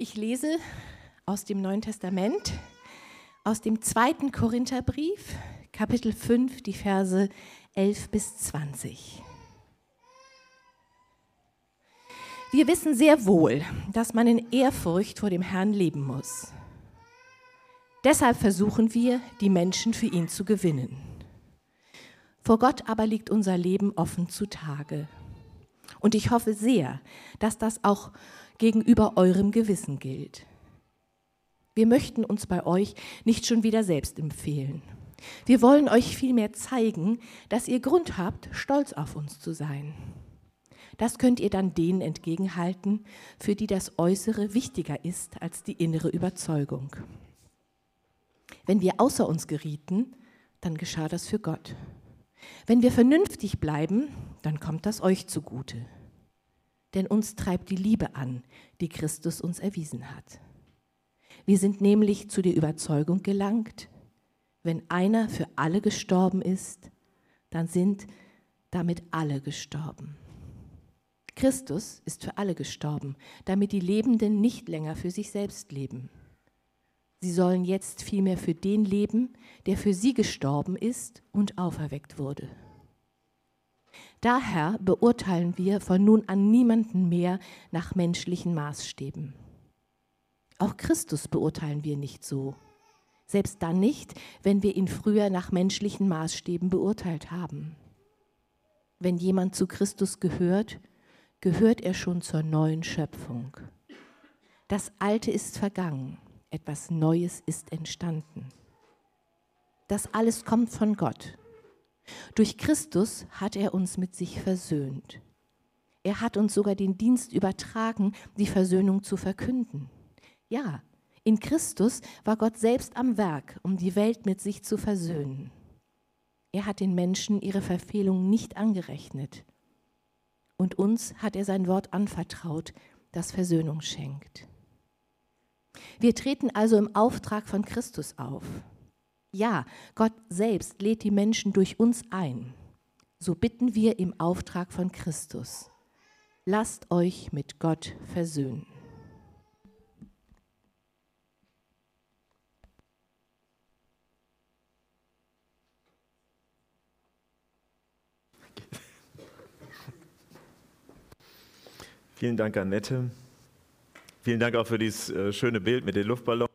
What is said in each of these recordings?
Ich lese aus dem Neuen Testament, aus dem zweiten Korintherbrief, Kapitel 5, die Verse 11 bis 20. Wir wissen sehr wohl, dass man in Ehrfurcht vor dem Herrn leben muss. Deshalb versuchen wir, die Menschen für ihn zu gewinnen. Vor Gott aber liegt unser Leben offen zutage. Und ich hoffe sehr, dass das auch gegenüber eurem Gewissen gilt. Wir möchten uns bei euch nicht schon wieder selbst empfehlen. Wir wollen euch vielmehr zeigen, dass ihr Grund habt, stolz auf uns zu sein. Das könnt ihr dann denen entgegenhalten, für die das Äußere wichtiger ist als die innere Überzeugung. Wenn wir außer uns gerieten, dann geschah das für Gott. Wenn wir vernünftig bleiben, dann kommt das euch zugute. Denn uns treibt die Liebe an, die Christus uns erwiesen hat. Wir sind nämlich zu der Überzeugung gelangt, wenn einer für alle gestorben ist, dann sind damit alle gestorben. Christus ist für alle gestorben, damit die Lebenden nicht länger für sich selbst leben. Sie sollen jetzt vielmehr für den leben, der für sie gestorben ist und auferweckt wurde. Daher beurteilen wir von nun an niemanden mehr nach menschlichen Maßstäben. Auch Christus beurteilen wir nicht so. Selbst dann nicht, wenn wir ihn früher nach menschlichen Maßstäben beurteilt haben. Wenn jemand zu Christus gehört, gehört er schon zur neuen Schöpfung. Das Alte ist vergangen, etwas Neues ist entstanden. Das alles kommt von Gott. Durch Christus hat er uns mit sich versöhnt. Er hat uns sogar den Dienst übertragen, die Versöhnung zu verkünden. Ja, in Christus war Gott selbst am Werk, um die Welt mit sich zu versöhnen. Er hat den Menschen ihre Verfehlungen nicht angerechnet. Und uns hat er sein Wort anvertraut, das Versöhnung schenkt. Wir treten also im Auftrag von Christus auf. Ja, Gott selbst lädt die Menschen durch uns ein. So bitten wir im Auftrag von Christus. Lasst euch mit Gott versöhnen. Vielen Dank, Annette. Vielen Dank auch für dieses äh, schöne Bild mit den Luftballons.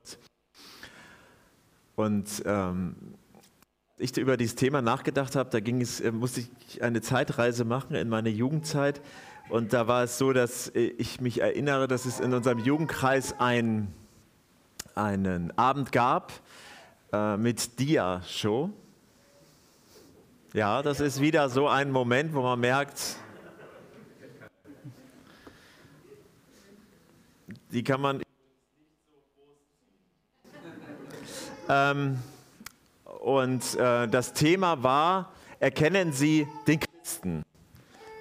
Und ähm, ich über dieses Thema nachgedacht habe, da ging es, äh, musste ich eine Zeitreise machen in meine Jugendzeit. Und da war es so, dass äh, ich mich erinnere, dass es in unserem Jugendkreis ein, einen Abend gab äh, mit Dia-Show. Ja, das ist wieder so ein Moment, wo man merkt, die kann man Ähm, und äh, das Thema war, erkennen Sie den Christen.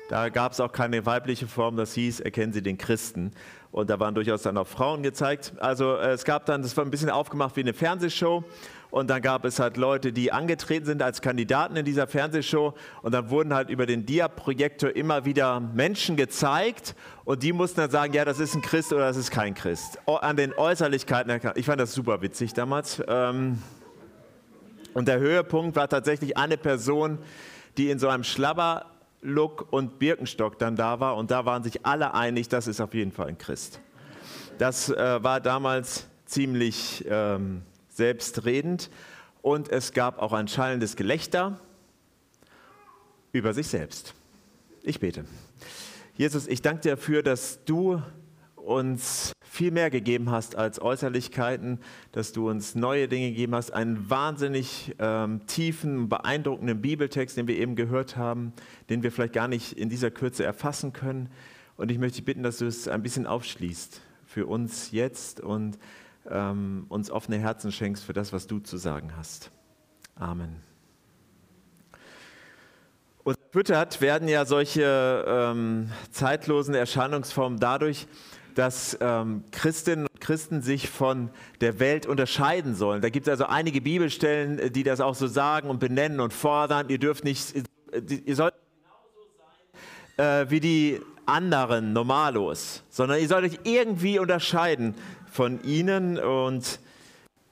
Da gab es auch keine weibliche Form, das hieß, erkennen Sie den Christen. Und da waren durchaus dann auch Frauen gezeigt. Also äh, es gab dann, das war ein bisschen aufgemacht wie eine Fernsehshow. Und dann gab es halt Leute, die angetreten sind als Kandidaten in dieser Fernsehshow. Und dann wurden halt über den Dia-Projektor immer wieder Menschen gezeigt. Und die mussten dann sagen, ja, das ist ein Christ oder das ist kein Christ. An den Äußerlichkeiten. Ich fand das super witzig damals. Ähm, und der Höhepunkt war tatsächlich eine Person, die in so einem Schlabberlook und Birkenstock dann da war. Und da waren sich alle einig, das ist auf jeden Fall ein Christ. Das äh, war damals ziemlich... Ähm, selbstredend und es gab auch ein schallendes Gelächter über sich selbst. Ich bete. Jesus, ich danke dir dafür, dass du uns viel mehr gegeben hast als Äußerlichkeiten, dass du uns neue Dinge gegeben hast, einen wahnsinnig ähm, tiefen, beeindruckenden Bibeltext, den wir eben gehört haben, den wir vielleicht gar nicht in dieser Kürze erfassen können. Und ich möchte dich bitten, dass du es ein bisschen aufschließt für uns jetzt und ähm, uns offene Herzen schenkst für das, was du zu sagen hast. Amen. Und werden ja solche ähm, zeitlosen Erscheinungsformen dadurch, dass ähm, Christinnen und Christen sich von der Welt unterscheiden sollen. Da gibt es also einige Bibelstellen, die das auch so sagen und benennen und fordern. Ihr dürft nicht, ihr sollt genauso sein äh, wie die anderen Normalos, sondern ihr sollt euch irgendwie unterscheiden von ihnen. Und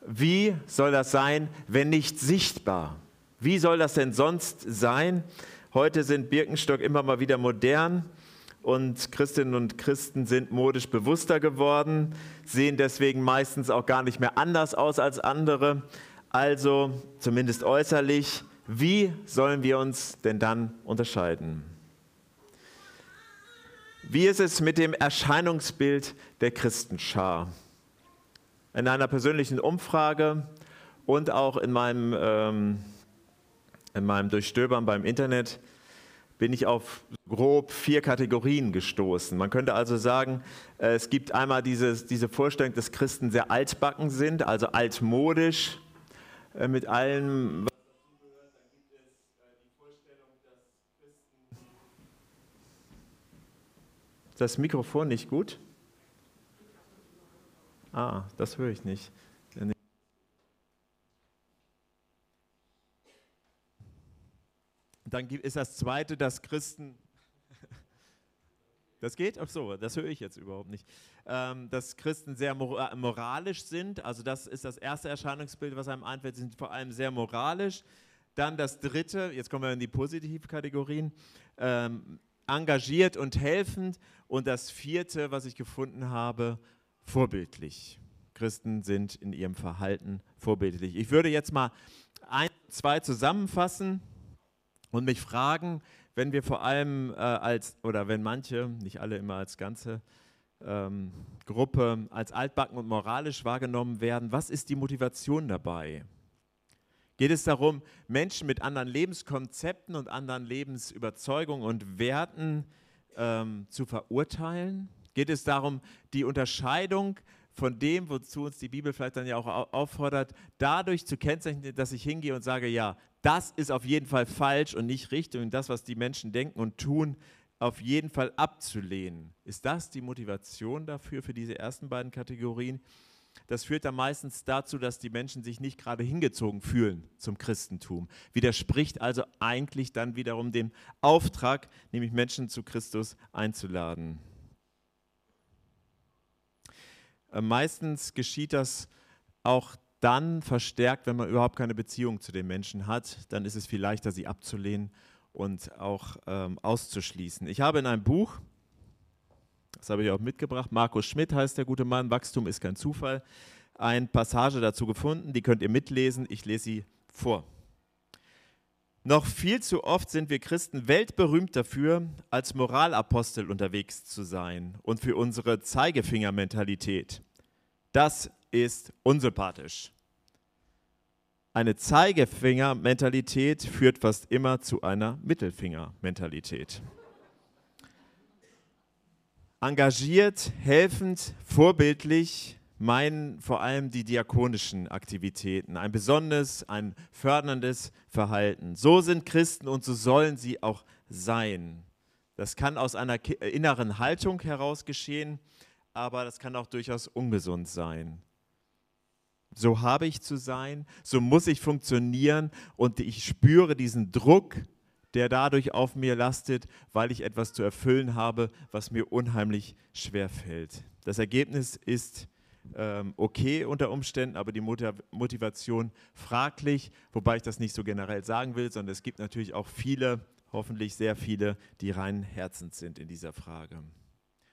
wie soll das sein, wenn nicht sichtbar? Wie soll das denn sonst sein? Heute sind Birkenstock immer mal wieder modern und Christinnen und Christen sind modisch bewusster geworden, sehen deswegen meistens auch gar nicht mehr anders aus als andere. Also zumindest äußerlich, wie sollen wir uns denn dann unterscheiden? Wie ist es mit dem Erscheinungsbild der Christenschar? In einer persönlichen Umfrage und auch in meinem, ähm, in meinem Durchstöbern beim Internet bin ich auf grob vier Kategorien gestoßen. Man könnte also sagen, äh, es gibt einmal dieses, diese Vorstellung, dass Christen sehr altbacken sind, also altmodisch äh, mit allem, was das Mikrofon nicht gut? Ah, das höre ich nicht. Dann ist das zweite, dass Christen. Das geht? Ach so, das höre ich jetzt überhaupt nicht. Ähm, dass Christen sehr moralisch sind. Also, das ist das erste Erscheinungsbild, was einem einfällt. Sie sind vor allem sehr moralisch. Dann das dritte, jetzt kommen wir in die Positivkategorien, ähm, engagiert und helfend. Und das vierte, was ich gefunden habe, vorbildlich. Christen sind in ihrem Verhalten vorbildlich. Ich würde jetzt mal ein, zwei zusammenfassen und mich fragen, wenn wir vor allem äh, als, oder wenn manche, nicht alle immer als ganze ähm, Gruppe, als altbacken und moralisch wahrgenommen werden, was ist die Motivation dabei? Geht es darum, Menschen mit anderen Lebenskonzepten und anderen Lebensüberzeugungen und Werten ähm, zu verurteilen? Geht es darum, die Unterscheidung von dem, wozu uns die Bibel vielleicht dann ja auch auffordert, dadurch zu kennzeichnen, dass ich hingehe und sage, ja, das ist auf jeden Fall falsch und nicht richtig und das, was die Menschen denken und tun, auf jeden Fall abzulehnen. Ist das die Motivation dafür, für diese ersten beiden Kategorien? Das führt dann meistens dazu, dass die Menschen sich nicht gerade hingezogen fühlen zum Christentum. Widerspricht also eigentlich dann wiederum dem Auftrag, nämlich Menschen zu Christus einzuladen. Äh, meistens geschieht das auch dann verstärkt, wenn man überhaupt keine Beziehung zu den Menschen hat. Dann ist es viel leichter, sie abzulehnen und auch ähm, auszuschließen. Ich habe in einem Buch, das habe ich auch mitgebracht, Markus Schmidt heißt der gute Mann, Wachstum ist kein Zufall, eine Passage dazu gefunden, die könnt ihr mitlesen, ich lese sie vor. Noch viel zu oft sind wir Christen weltberühmt dafür, als Moralapostel unterwegs zu sein und für unsere Zeigefingermentalität. Das ist unsympathisch. Eine Zeigefingermentalität führt fast immer zu einer Mittelfingermentalität. Engagiert, helfend, vorbildlich meinen vor allem die diakonischen Aktivitäten, ein besonderes, ein förderndes Verhalten. So sind Christen und so sollen sie auch sein. Das kann aus einer inneren Haltung heraus geschehen, aber das kann auch durchaus ungesund sein. So habe ich zu sein, so muss ich funktionieren und ich spüre diesen Druck, der dadurch auf mir lastet, weil ich etwas zu erfüllen habe, was mir unheimlich schwer fällt. Das Ergebnis ist ähm, okay unter Umständen, aber die Motivation fraglich, wobei ich das nicht so generell sagen will, sondern es gibt natürlich auch viele, hoffentlich sehr viele, die rein herzens sind in dieser Frage.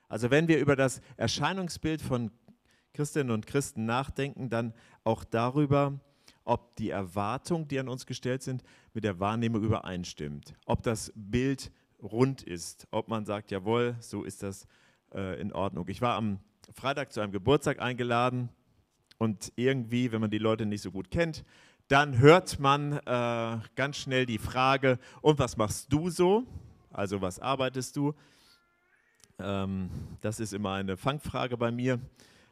Also wenn wir über das Erscheinungsbild von Christinnen und Christen nachdenken, dann auch darüber, ob die Erwartungen, die an uns gestellt sind, mit der Wahrnehmung übereinstimmt. Ob das Bild rund ist, ob man sagt, jawohl, so ist das äh, in Ordnung. Ich war am Freitag zu einem Geburtstag eingeladen und irgendwie, wenn man die Leute nicht so gut kennt, dann hört man äh, ganz schnell die Frage, und was machst du so? Also was arbeitest du? Ähm, das ist immer eine Fangfrage bei mir.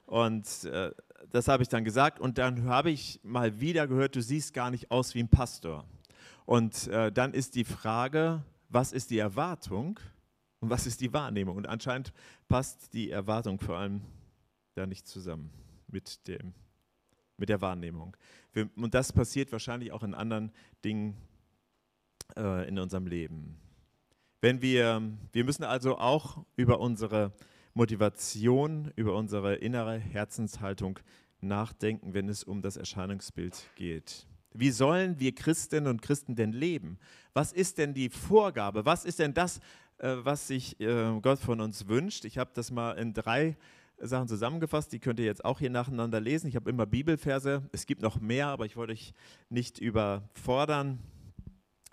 Und äh, das habe ich dann gesagt. Und dann habe ich mal wieder gehört, du siehst gar nicht aus wie ein Pastor. Und äh, dann ist die Frage, was ist die Erwartung? Und was ist die Wahrnehmung? Und anscheinend passt die Erwartung vor allem da nicht zusammen mit, dem, mit der Wahrnehmung. und das passiert wahrscheinlich auch in anderen Dingen äh, in unserem Leben. Wenn wir, wir müssen also auch über unsere Motivation, über unsere innere Herzenshaltung nachdenken, wenn es um das Erscheinungsbild geht. Wie sollen wir Christinnen und Christen denn leben? Was ist denn die Vorgabe? Was ist denn das, was sich äh, Gott von uns wünscht? Ich habe das mal in drei Sachen zusammengefasst, die könnt ihr jetzt auch hier nacheinander lesen. Ich habe immer Bibelverse, es gibt noch mehr, aber ich wollte euch nicht überfordern.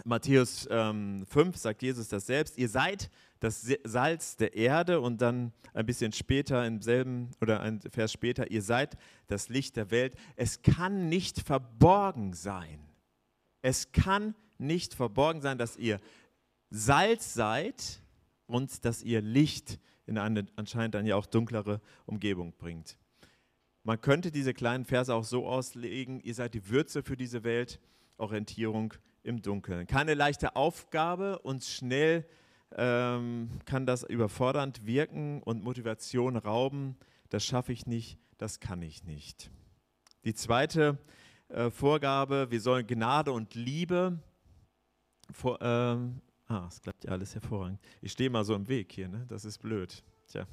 Matthäus ähm, 5 sagt Jesus das selbst, ihr seid das Salz der Erde und dann ein bisschen später im selben oder ein Vers später, ihr seid das Licht der Welt. Es kann nicht verborgen sein. Es kann nicht verborgen sein, dass ihr Salz seid und dass ihr Licht in eine anscheinend dann ja auch dunklere Umgebung bringt. Man könnte diese kleinen Verse auch so auslegen, ihr seid die Würze für diese Welt, Orientierung im Dunkeln. Keine leichte Aufgabe und schnell ähm, kann das überfordernd wirken und Motivation rauben. Das schaffe ich nicht, das kann ich nicht. Die zweite äh, Vorgabe, wir sollen Gnade und Liebe vor, ähm, Ah, es klappt ja alles hervorragend. Ich stehe mal so im Weg hier, ne? das ist blöd. Tja,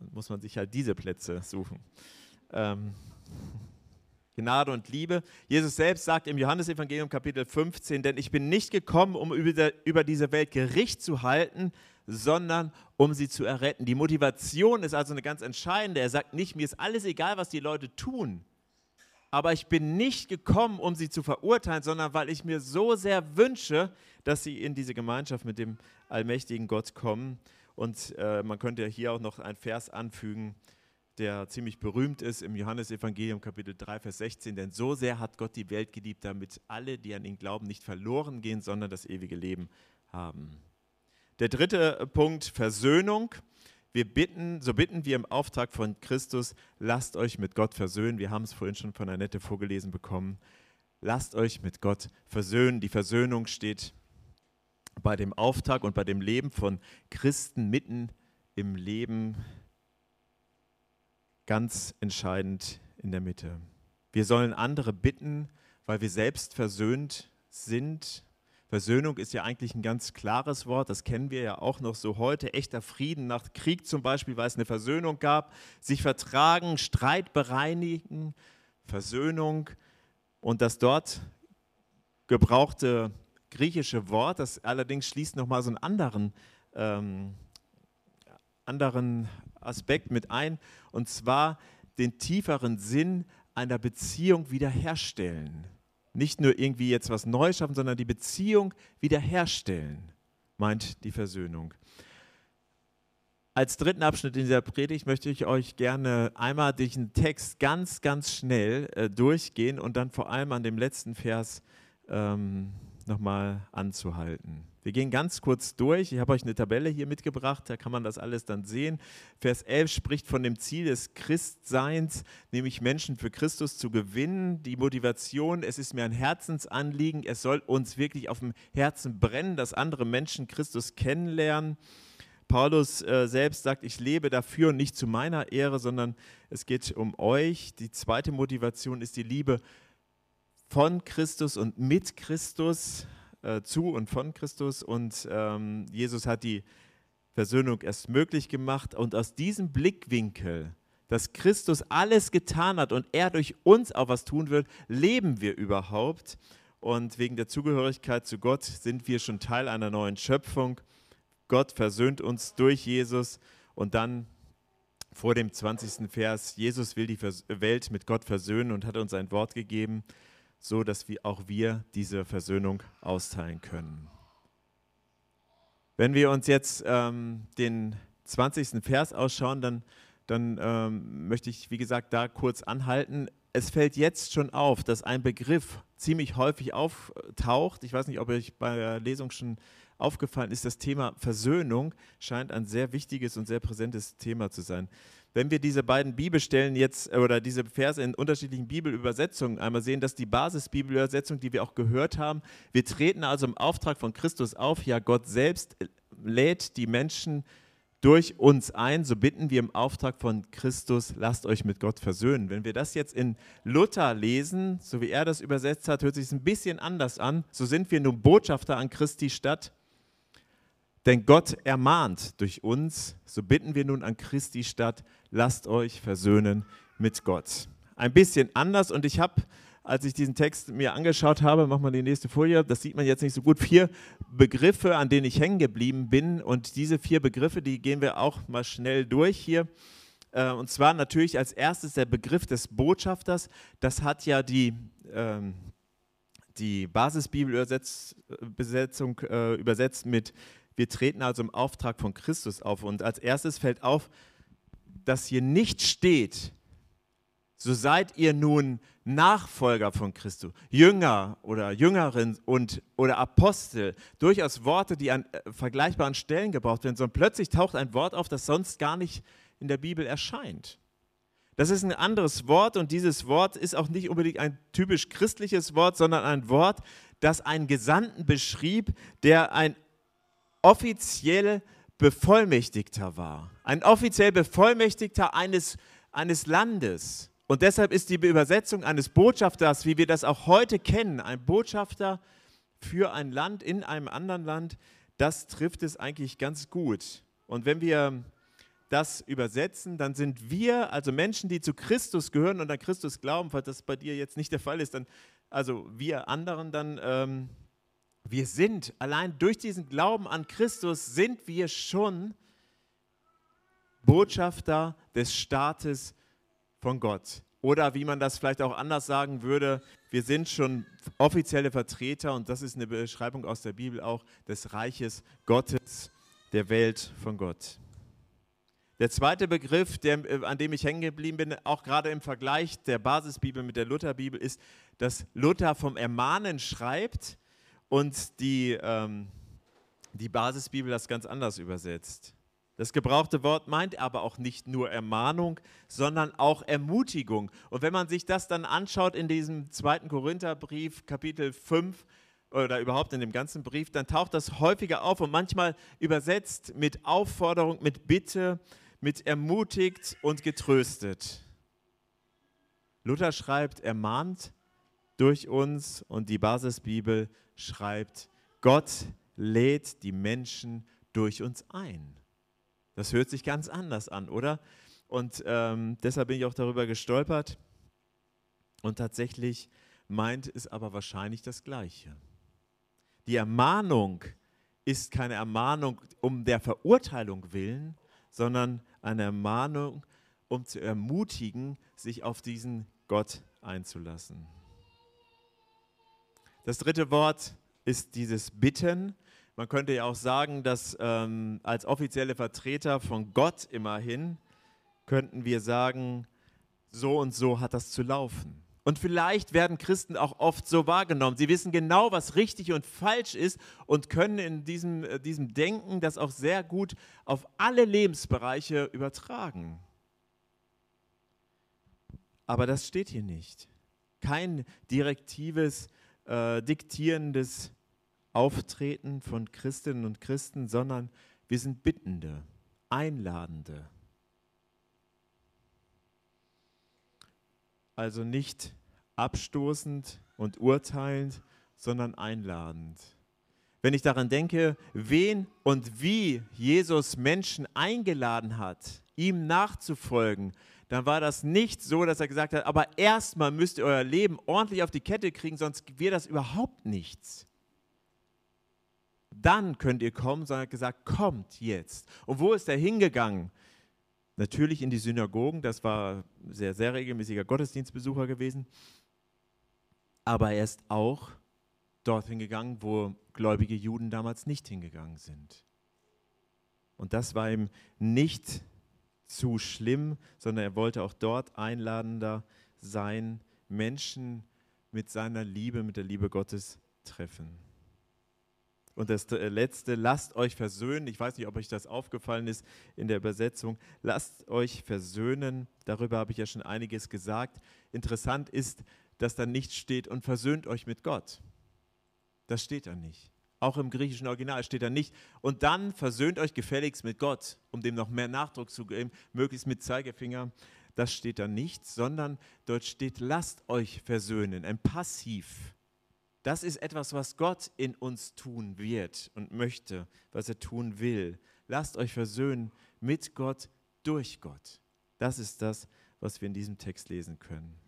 dann muss man sich halt diese Plätze suchen. Ähm, Gnade und Liebe. Jesus selbst sagt im Johannesevangelium Kapitel 15, denn ich bin nicht gekommen, um über diese Welt Gericht zu halten, sondern um sie zu erretten. Die Motivation ist also eine ganz entscheidende. Er sagt nicht, mir ist alles egal, was die Leute tun aber ich bin nicht gekommen, um sie zu verurteilen, sondern weil ich mir so sehr wünsche, dass sie in diese Gemeinschaft mit dem allmächtigen Gott kommen. Und äh, man könnte hier auch noch einen Vers anfügen, der ziemlich berühmt ist im Johannesevangelium Kapitel 3, Vers 16. Denn so sehr hat Gott die Welt geliebt, damit alle, die an ihn glauben, nicht verloren gehen, sondern das ewige Leben haben. Der dritte Punkt, Versöhnung. Wir bitten, so bitten wir im Auftrag von Christus, lasst euch mit Gott versöhnen. Wir haben es vorhin schon von Annette vorgelesen bekommen. Lasst euch mit Gott versöhnen. Die Versöhnung steht bei dem Auftrag und bei dem Leben von Christen mitten im Leben ganz entscheidend in der Mitte. Wir sollen andere bitten, weil wir selbst versöhnt sind Versöhnung ist ja eigentlich ein ganz klares Wort, das kennen wir ja auch noch so heute. Echter Frieden nach Krieg zum Beispiel, weil es eine Versöhnung gab. Sich vertragen, Streit bereinigen, Versöhnung. Und das dort gebrauchte griechische Wort, das allerdings schließt nochmal so einen anderen, ähm, anderen Aspekt mit ein, und zwar den tieferen Sinn einer Beziehung wiederherstellen. Nicht nur irgendwie jetzt was Neues schaffen, sondern die Beziehung wiederherstellen, meint die Versöhnung. Als dritten Abschnitt in dieser Predigt möchte ich euch gerne einmal durch den Text ganz, ganz schnell äh, durchgehen und dann vor allem an dem letzten Vers ähm, nochmal anzuhalten. Wir gehen ganz kurz durch. Ich habe euch eine Tabelle hier mitgebracht, da kann man das alles dann sehen. Vers 11 spricht von dem Ziel des Christseins, nämlich Menschen für Christus zu gewinnen. Die Motivation, es ist mir ein Herzensanliegen, es soll uns wirklich auf dem Herzen brennen, dass andere Menschen Christus kennenlernen. Paulus äh, selbst sagt, ich lebe dafür nicht zu meiner Ehre, sondern es geht um euch. Die zweite Motivation ist die Liebe von Christus und mit Christus äh, zu und von Christus und ähm, Jesus hat die Versöhnung erst möglich gemacht und aus diesem Blickwinkel, dass Christus alles getan hat und er durch uns auch was tun wird, leben wir überhaupt und wegen der Zugehörigkeit zu Gott sind wir schon Teil einer neuen Schöpfung. Gott versöhnt uns durch Jesus und dann vor dem 20. Vers, Jesus will die Welt mit Gott versöhnen und hat uns ein Wort gegeben so dass wir auch wir diese Versöhnung austeilen können. Wenn wir uns jetzt ähm, den 20. Vers ausschauen, dann, dann ähm, möchte ich, wie gesagt, da kurz anhalten. Es fällt jetzt schon auf, dass ein Begriff ziemlich häufig auftaucht. Ich weiß nicht, ob euch bei der Lesung schon aufgefallen ist, das Thema Versöhnung scheint ein sehr wichtiges und sehr präsentes Thema zu sein. Wenn wir diese beiden Bibelstellen jetzt oder diese Verse in unterschiedlichen Bibelübersetzungen einmal sehen, dass die Basisbibelübersetzung, die wir auch gehört haben, wir treten also im Auftrag von Christus auf, ja Gott selbst lädt die Menschen durch uns ein, so bitten wir im Auftrag von Christus, lasst euch mit Gott versöhnen. Wenn wir das jetzt in Luther lesen, so wie er das übersetzt hat, hört sich es ein bisschen anders an. So sind wir nun Botschafter an Christi Stadt denn Gott ermahnt durch uns, so bitten wir nun an Christi statt, lasst euch versöhnen mit Gott. Ein bisschen anders und ich habe, als ich diesen Text mir angeschaut habe, mach mal die nächste Folie, das sieht man jetzt nicht so gut, vier Begriffe, an denen ich hängen geblieben bin und diese vier Begriffe, die gehen wir auch mal schnell durch hier. Äh, und zwar natürlich als erstes der Begriff des Botschafters. Das hat ja die, ähm, die Basisbibelübersetzung äh, übersetzt mit, wir treten also im Auftrag von Christus auf. Und als erstes fällt auf, dass hier nicht steht, so seid ihr nun Nachfolger von Christus, Jünger oder Jüngerin und, oder Apostel, durchaus Worte, die an äh, vergleichbaren Stellen gebraucht werden, sondern plötzlich taucht ein Wort auf, das sonst gar nicht in der Bibel erscheint. Das ist ein anderes Wort und dieses Wort ist auch nicht unbedingt ein typisch christliches Wort, sondern ein Wort, das einen Gesandten beschrieb, der ein offiziell Bevollmächtigter war. Ein offiziell Bevollmächtigter eines, eines Landes. Und deshalb ist die Übersetzung eines Botschafters, wie wir das auch heute kennen, ein Botschafter für ein Land in einem anderen Land, das trifft es eigentlich ganz gut. Und wenn wir das übersetzen, dann sind wir, also Menschen, die zu Christus gehören und an Christus glauben, falls das bei dir jetzt nicht der Fall ist, dann, also wir anderen dann, ähm, wir sind, allein durch diesen Glauben an Christus sind wir schon Botschafter des Staates von Gott. Oder wie man das vielleicht auch anders sagen würde, wir sind schon offizielle Vertreter, und das ist eine Beschreibung aus der Bibel auch, des Reiches Gottes, der Welt von Gott. Der zweite Begriff, der, äh, an dem ich hängen geblieben bin, auch gerade im Vergleich der Basisbibel mit der Lutherbibel, ist, dass Luther vom Ermahnen schreibt und die, ähm, die Basisbibel das ganz anders übersetzt. Das gebrauchte Wort meint aber auch nicht nur Ermahnung, sondern auch Ermutigung. Und wenn man sich das dann anschaut in diesem zweiten Korintherbrief, Kapitel 5, oder überhaupt in dem ganzen Brief, dann taucht das häufiger auf und manchmal übersetzt mit Aufforderung, mit Bitte, mit ermutigt und getröstet. Luther schreibt, ermahnt durch uns und die Basisbibel schreibt, Gott lädt die Menschen durch uns ein. Das hört sich ganz anders an, oder? Und ähm, deshalb bin ich auch darüber gestolpert. Und tatsächlich meint es aber wahrscheinlich das Gleiche. Die Ermahnung ist keine Ermahnung um der Verurteilung willen, sondern eine Ermahnung, um zu ermutigen, sich auf diesen Gott einzulassen. Das dritte Wort ist dieses Bitten. Man könnte ja auch sagen, dass ähm, als offizielle Vertreter von Gott immerhin könnten wir sagen, so und so hat das zu laufen. Und vielleicht werden Christen auch oft so wahrgenommen. Sie wissen genau, was richtig und falsch ist und können in diesem, äh, diesem Denken das auch sehr gut auf alle Lebensbereiche übertragen. Aber das steht hier nicht. Kein direktives, äh, diktierendes Auftreten von Christinnen und Christen, sondern wir sind Bittende, Einladende. Also nicht abstoßend und urteilend, sondern einladend. Wenn ich daran denke, wen und wie Jesus Menschen eingeladen hat, ihm nachzufolgen, dann war das nicht so, dass er gesagt hat, aber erstmal müsst ihr euer Leben ordentlich auf die Kette kriegen, sonst wird das überhaupt nichts. Dann könnt ihr kommen, sondern er hat gesagt, kommt jetzt. Und wo ist er hingegangen? Natürlich in die Synagogen, das war sehr, sehr regelmäßiger Gottesdienstbesucher gewesen. Aber er ist auch dorthin gegangen, wo gläubige Juden damals nicht hingegangen sind. Und das war ihm nicht zu schlimm, sondern er wollte auch dort einladender sein, Menschen mit seiner Liebe, mit der Liebe Gottes treffen. Und das äh, letzte, lasst euch versöhnen. Ich weiß nicht, ob euch das aufgefallen ist in der Übersetzung. Lasst euch versöhnen. Darüber habe ich ja schon einiges gesagt. Interessant ist, dass da nicht steht und versöhnt euch mit Gott. Das steht da nicht. Auch im griechischen Original steht da nicht. Und dann versöhnt euch gefälligst mit Gott, um dem noch mehr Nachdruck zu geben, möglichst mit Zeigefinger. Das steht da nicht, sondern dort steht, lasst euch versöhnen, ein Passiv. Das ist etwas, was Gott in uns tun wird und möchte, was er tun will. Lasst euch versöhnen mit Gott durch Gott. Das ist das, was wir in diesem Text lesen können.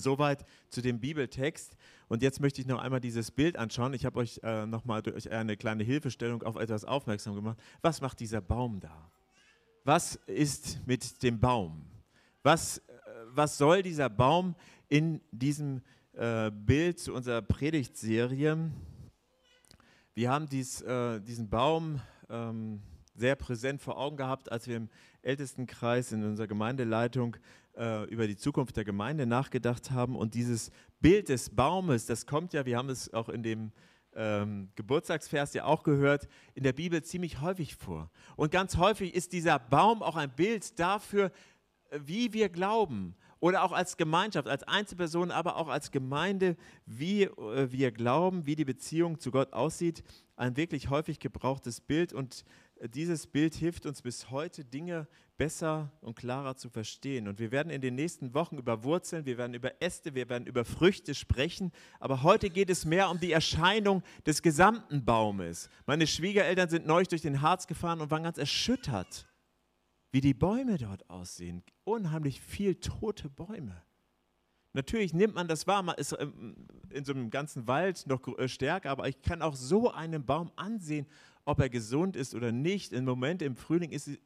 Soweit zu dem Bibeltext. Und jetzt möchte ich noch einmal dieses Bild anschauen. Ich habe euch äh, nochmal durch eine kleine Hilfestellung auf etwas aufmerksam gemacht. Was macht dieser Baum da? Was ist mit dem Baum? Was, äh, was soll dieser Baum in diesem äh, Bild zu unserer Predigtserie? Wir haben dies, äh, diesen Baum ähm, sehr präsent vor Augen gehabt, als wir im Ältestenkreis in unserer Gemeindeleitung äh, über die Zukunft der Gemeinde nachgedacht haben. Und dieses Bild des Baumes, das kommt ja, wir haben es auch in dem ähm, Geburtstagsvers ja auch gehört, in der Bibel ziemlich häufig vor. Und ganz häufig ist dieser Baum auch ein Bild dafür, wie wir glauben oder auch als Gemeinschaft, als Einzelperson, aber auch als Gemeinde, wie äh, wir glauben, wie die Beziehung zu Gott aussieht. Ein wirklich häufig gebrauchtes Bild und dieses Bild hilft uns bis heute, Dinge besser und klarer zu verstehen. Und wir werden in den nächsten Wochen über Wurzeln, wir werden über Äste, wir werden über Früchte sprechen. Aber heute geht es mehr um die Erscheinung des gesamten Baumes. Meine Schwiegereltern sind neulich durch den Harz gefahren und waren ganz erschüttert, wie die Bäume dort aussehen. Unheimlich viel tote Bäume. Natürlich nimmt man das wahr, man ist ähm, in so einem ganzen Wald noch äh, stärker, aber ich kann auch so einen Baum ansehen ob er gesund ist oder nicht. Im Moment im Frühling ist sie,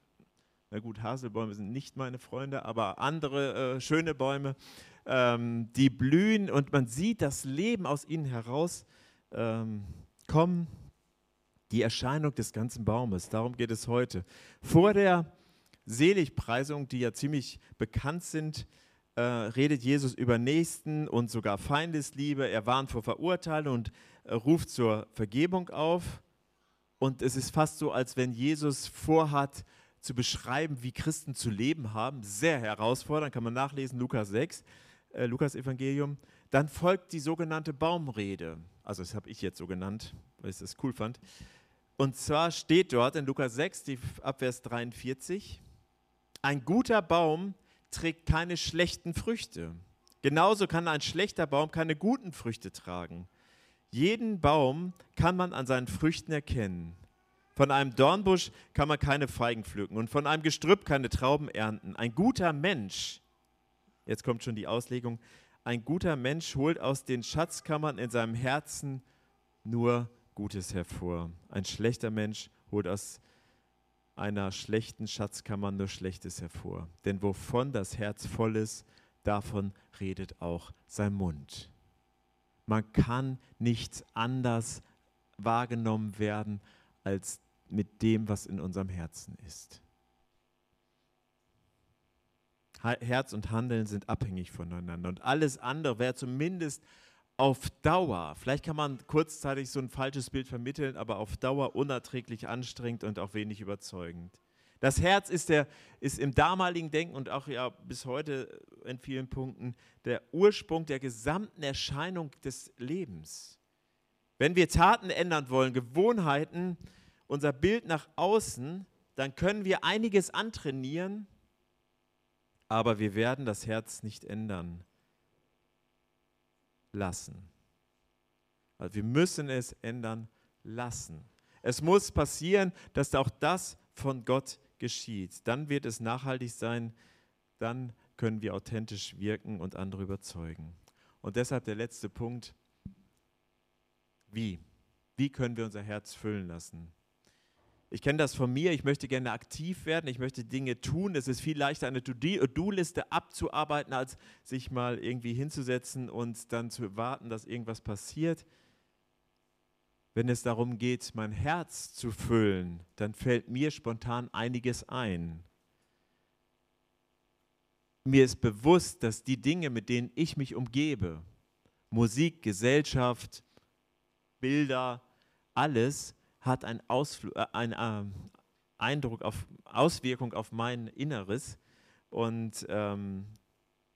na gut, Haselbäume sind nicht meine Freunde, aber andere äh, schöne Bäume, ähm, die blühen und man sieht das Leben aus ihnen heraus ähm, kommen. Die Erscheinung des ganzen Baumes, darum geht es heute. Vor der Seligpreisung, die ja ziemlich bekannt sind, äh, redet Jesus über Nächsten und sogar Feindesliebe. Er warnt vor Verurteilung und äh, ruft zur Vergebung auf. Und es ist fast so, als wenn Jesus vorhat, zu beschreiben, wie Christen zu leben haben. Sehr herausfordernd, kann man nachlesen, Lukas 6, äh, Lukas Evangelium. Dann folgt die sogenannte Baumrede. Also das habe ich jetzt so genannt, weil ich das cool fand. Und zwar steht dort in Lukas 6, die Abvers 43, ein guter Baum trägt keine schlechten Früchte. Genauso kann ein schlechter Baum keine guten Früchte tragen. Jeden Baum kann man an seinen Früchten erkennen. Von einem Dornbusch kann man keine Feigen pflücken und von einem Gestrüpp keine Trauben ernten. Ein guter Mensch, jetzt kommt schon die Auslegung, ein guter Mensch holt aus den Schatzkammern in seinem Herzen nur Gutes hervor. Ein schlechter Mensch holt aus einer schlechten Schatzkammer nur Schlechtes hervor. Denn wovon das Herz voll ist, davon redet auch sein Mund. Man kann nichts anders wahrgenommen werden als mit dem, was in unserem Herzen ist. Herz und Handeln sind abhängig voneinander und alles andere wäre zumindest auf Dauer, vielleicht kann man kurzzeitig so ein falsches Bild vermitteln, aber auf Dauer unerträglich anstrengend und auch wenig überzeugend. Das Herz ist, der, ist im damaligen Denken und auch ja bis heute in vielen Punkten der Ursprung der gesamten Erscheinung des Lebens. Wenn wir Taten ändern wollen, Gewohnheiten, unser Bild nach außen, dann können wir einiges antrainieren, aber wir werden das Herz nicht ändern lassen. Also wir müssen es ändern lassen. Es muss passieren, dass auch das von Gott geschieht. Dann wird es nachhaltig sein, dann können wir authentisch wirken und andere überzeugen. Und deshalb der letzte Punkt, wie? Wie können wir unser Herz füllen lassen? Ich kenne das von mir, ich möchte gerne aktiv werden, ich möchte Dinge tun. Es ist viel leichter, eine To-Do-Liste abzuarbeiten, als sich mal irgendwie hinzusetzen und dann zu warten, dass irgendwas passiert. Wenn es darum geht, mein Herz zu füllen, dann fällt mir spontan einiges ein. Mir ist bewusst, dass die Dinge, mit denen ich mich umgebe, Musik, Gesellschaft, Bilder, alles hat einen, Ausfl äh, einen äh, Eindruck auf Auswirkung auf mein Inneres. Und ähm,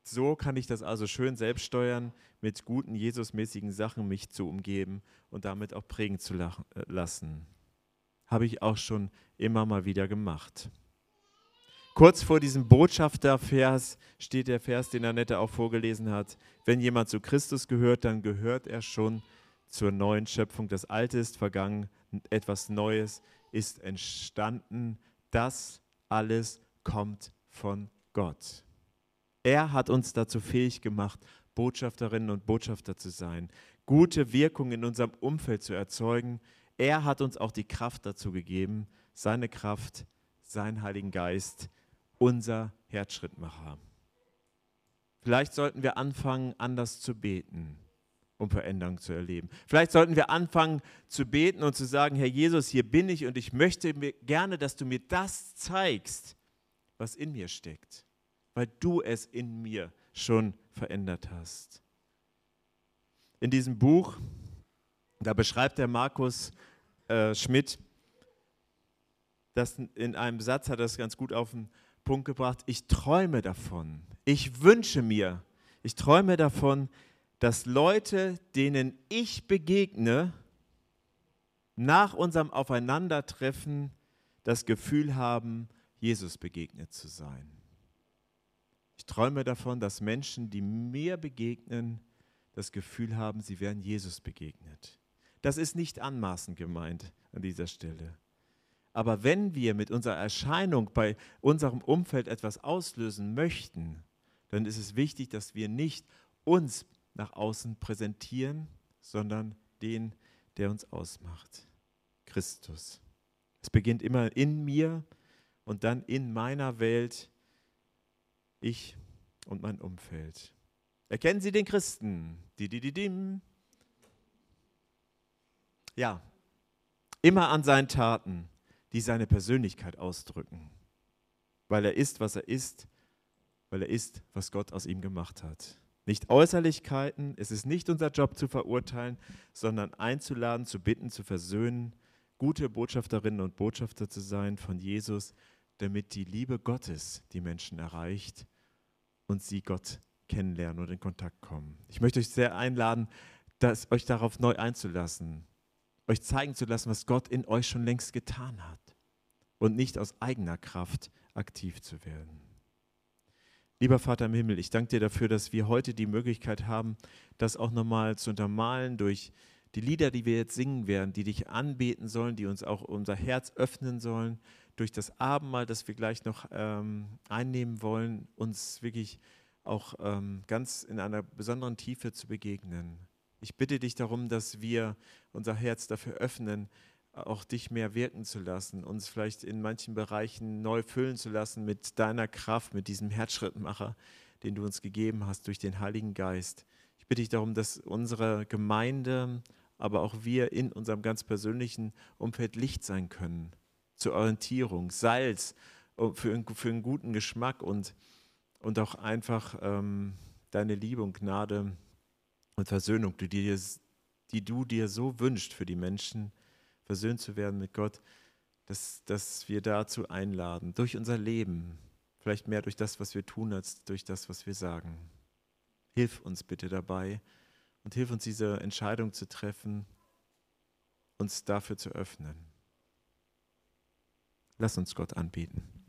so kann ich das also schön selbst steuern, mit guten Jesusmäßigen Sachen mich zu umgeben und damit auch prägen zu äh, lassen. Habe ich auch schon immer mal wieder gemacht. Kurz vor diesem Botschaftervers steht der Vers, den Annette auch vorgelesen hat. Wenn jemand zu Christus gehört, dann gehört er schon zur neuen Schöpfung. Das Alte ist vergangen, etwas Neues ist entstanden. Das alles kommt von Gott. Er hat uns dazu fähig gemacht, Botschafterinnen und Botschafter zu sein, gute Wirkung in unserem Umfeld zu erzeugen. Er hat uns auch die Kraft dazu gegeben, seine Kraft, seinen Heiligen Geist, unser Herzschrittmacher. Vielleicht sollten wir anfangen, anders zu beten, um Veränderung zu erleben. Vielleicht sollten wir anfangen zu beten und zu sagen, Herr Jesus, hier bin ich und ich möchte gerne, dass du mir das zeigst, was in mir steckt, weil du es in mir schon verändert hast. In diesem Buch, da beschreibt der Markus äh, Schmidt, das in einem Satz hat er es ganz gut auf den Punkt gebracht, ich träume davon, ich wünsche mir, ich träume davon, dass Leute, denen ich begegne, nach unserem Aufeinandertreffen das Gefühl haben, Jesus begegnet zu sein. Ich träume davon, dass Menschen, die mir begegnen, das Gefühl haben, sie wären Jesus begegnet. Das ist nicht anmaßend gemeint an dieser Stelle. Aber wenn wir mit unserer Erscheinung bei unserem Umfeld etwas auslösen möchten, dann ist es wichtig, dass wir nicht uns nach außen präsentieren, sondern den, der uns ausmacht, Christus. Es beginnt immer in mir und dann in meiner Welt, ich und mein Umfeld. Erkennen Sie den Christen? Dim. Ja, immer an seinen Taten die seine Persönlichkeit ausdrücken. Weil er ist, was er ist, weil er ist, was Gott aus ihm gemacht hat. Nicht Äußerlichkeiten, es ist nicht unser Job zu verurteilen, sondern einzuladen, zu bitten, zu versöhnen, gute Botschafterinnen und Botschafter zu sein von Jesus, damit die Liebe Gottes die Menschen erreicht und sie Gott kennenlernen und in Kontakt kommen. Ich möchte euch sehr einladen, das, euch darauf neu einzulassen, euch zeigen zu lassen, was Gott in euch schon längst getan hat und nicht aus eigener Kraft aktiv zu werden. Lieber Vater im Himmel, ich danke dir dafür, dass wir heute die Möglichkeit haben, das auch nochmal zu untermalen durch die Lieder, die wir jetzt singen werden, die dich anbeten sollen, die uns auch unser Herz öffnen sollen, durch das Abendmahl, das wir gleich noch ähm, einnehmen wollen, uns wirklich auch ähm, ganz in einer besonderen Tiefe zu begegnen. Ich bitte dich darum, dass wir unser Herz dafür öffnen, auch dich mehr wirken zu lassen, uns vielleicht in manchen Bereichen neu füllen zu lassen mit deiner Kraft, mit diesem Herzschrittmacher, den du uns gegeben hast durch den Heiligen Geist. Ich bitte dich darum, dass unsere Gemeinde, aber auch wir in unserem ganz persönlichen Umfeld Licht sein können, zur Orientierung, Salz für, für einen guten Geschmack und, und auch einfach ähm, deine Liebe und Gnade und Versöhnung, die, dir, die du dir so wünschst für die Menschen, versöhnt zu werden mit Gott, dass, dass wir dazu einladen, durch unser Leben, vielleicht mehr durch das, was wir tun, als durch das, was wir sagen. Hilf uns bitte dabei und hilf uns, diese Entscheidung zu treffen, uns dafür zu öffnen. Lass uns Gott anbieten.